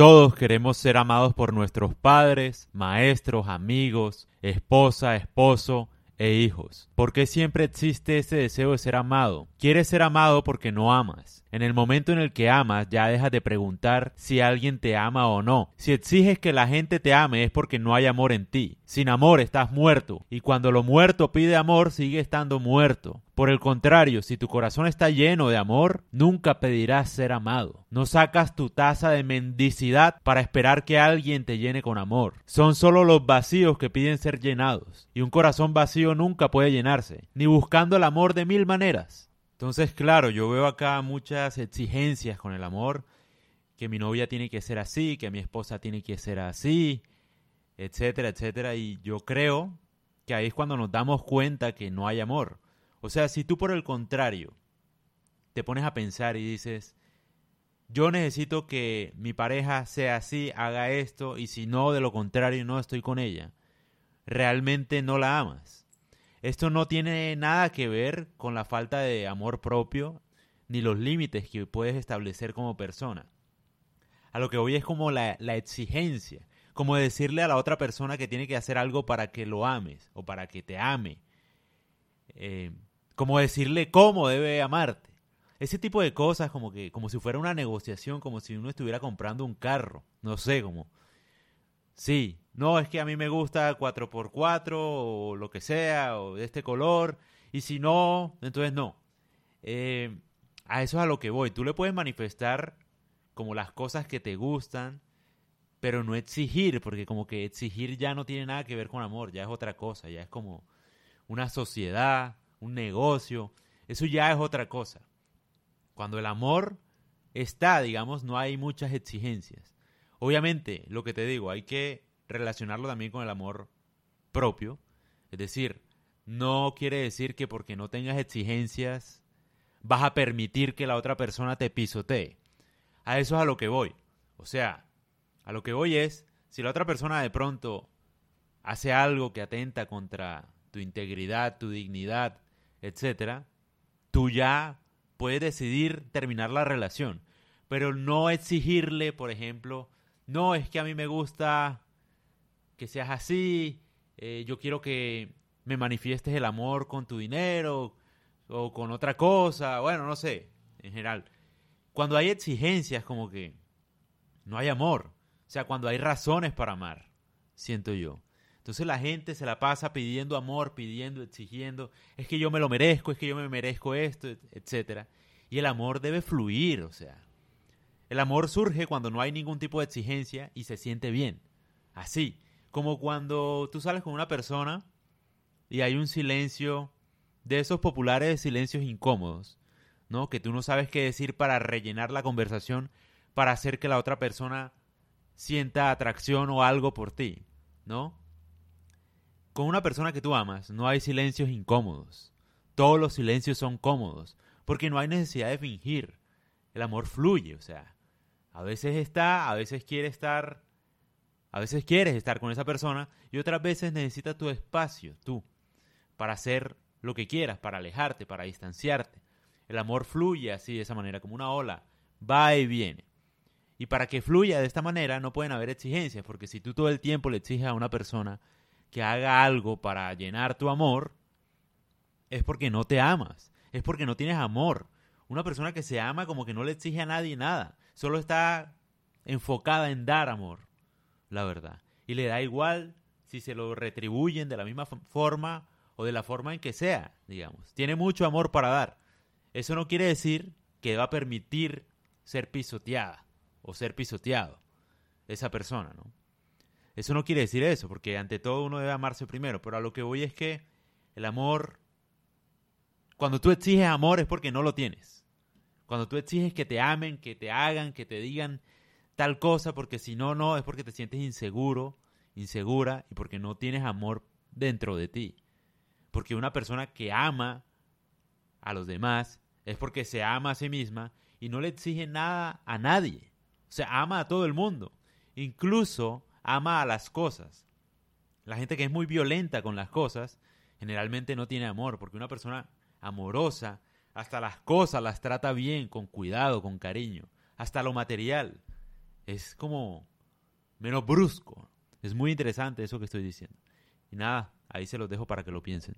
Todos queremos ser amados por nuestros padres, maestros, amigos, esposa, esposo e hijos. ¿Por qué siempre existe ese deseo de ser amado? Quieres ser amado porque no amas. En el momento en el que amas, ya dejas de preguntar si alguien te ama o no. Si exiges que la gente te ame es porque no hay amor en ti. Sin amor estás muerto. Y cuando lo muerto pide amor, sigue estando muerto. Por el contrario, si tu corazón está lleno de amor, nunca pedirás ser amado. No sacas tu taza de mendicidad para esperar que alguien te llene con amor. Son solo los vacíos que piden ser llenados. Y un corazón vacío nunca puede llenarse, ni buscando el amor de mil maneras. Entonces, claro, yo veo acá muchas exigencias con el amor, que mi novia tiene que ser así, que mi esposa tiene que ser así, etcétera, etcétera, y yo creo que ahí es cuando nos damos cuenta que no hay amor. O sea, si tú por el contrario te pones a pensar y dices, yo necesito que mi pareja sea así, haga esto, y si no, de lo contrario, no estoy con ella, realmente no la amas esto no tiene nada que ver con la falta de amor propio ni los límites que puedes establecer como persona. A lo que voy es como la, exigencia, como decirle a la otra persona que tiene que hacer algo para que lo ames o para que te ame. Eh, como decirle cómo debe amarte. Ese tipo de cosas como que como si fuera una negociación, como si uno estuviera comprando un carro, no sé, como sí, no, es que a mí me gusta 4x4 o lo que sea, o de este color, y si no, entonces no. Eh, a eso es a lo que voy. Tú le puedes manifestar como las cosas que te gustan, pero no exigir, porque como que exigir ya no tiene nada que ver con amor, ya es otra cosa, ya es como una sociedad, un negocio, eso ya es otra cosa. Cuando el amor está, digamos, no hay muchas exigencias. Obviamente, lo que te digo, hay que relacionarlo también con el amor propio. Es decir, no quiere decir que porque no tengas exigencias vas a permitir que la otra persona te pisotee. A eso es a lo que voy. O sea, a lo que voy es, si la otra persona de pronto hace algo que atenta contra tu integridad, tu dignidad, etcétera, tú ya puedes decidir terminar la relación, pero no exigirle, por ejemplo, no es que a mí me gusta que seas así, eh, yo quiero que me manifiestes el amor con tu dinero o con otra cosa, bueno, no sé, en general. Cuando hay exigencias como que no hay amor, o sea, cuando hay razones para amar, siento yo. Entonces la gente se la pasa pidiendo amor, pidiendo, exigiendo, es que yo me lo merezco, es que yo me merezco esto, etcétera. Y el amor debe fluir, o sea. El amor surge cuando no hay ningún tipo de exigencia y se siente bien. Así. Como cuando tú sales con una persona y hay un silencio de esos populares silencios incómodos, ¿no? Que tú no sabes qué decir para rellenar la conversación, para hacer que la otra persona sienta atracción o algo por ti, ¿no? Con una persona que tú amas no hay silencios incómodos. Todos los silencios son cómodos, porque no hay necesidad de fingir. El amor fluye, o sea, a veces está, a veces quiere estar a veces quieres estar con esa persona y otras veces necesitas tu espacio, tú, para hacer lo que quieras, para alejarte, para distanciarte. El amor fluye así, de esa manera, como una ola, va y viene. Y para que fluya de esta manera no pueden haber exigencias, porque si tú todo el tiempo le exiges a una persona que haga algo para llenar tu amor, es porque no te amas, es porque no tienes amor. Una persona que se ama como que no le exige a nadie nada, solo está enfocada en dar amor la verdad. Y le da igual si se lo retribuyen de la misma forma o de la forma en que sea, digamos. Tiene mucho amor para dar. Eso no quiere decir que va a permitir ser pisoteada o ser pisoteado esa persona, ¿no? Eso no quiere decir eso, porque ante todo uno debe amarse primero, pero a lo que voy es que el amor, cuando tú exiges amor es porque no lo tienes. Cuando tú exiges que te amen, que te hagan, que te digan tal cosa, porque si no, no, es porque te sientes inseguro, insegura y porque no tienes amor dentro de ti. Porque una persona que ama a los demás es porque se ama a sí misma y no le exige nada a nadie. O sea, ama a todo el mundo. Incluso ama a las cosas. La gente que es muy violenta con las cosas generalmente no tiene amor, porque una persona amorosa hasta las cosas las trata bien, con cuidado, con cariño, hasta lo material es como menos brusco. Es muy interesante eso que estoy diciendo. Y nada, ahí se los dejo para que lo piensen.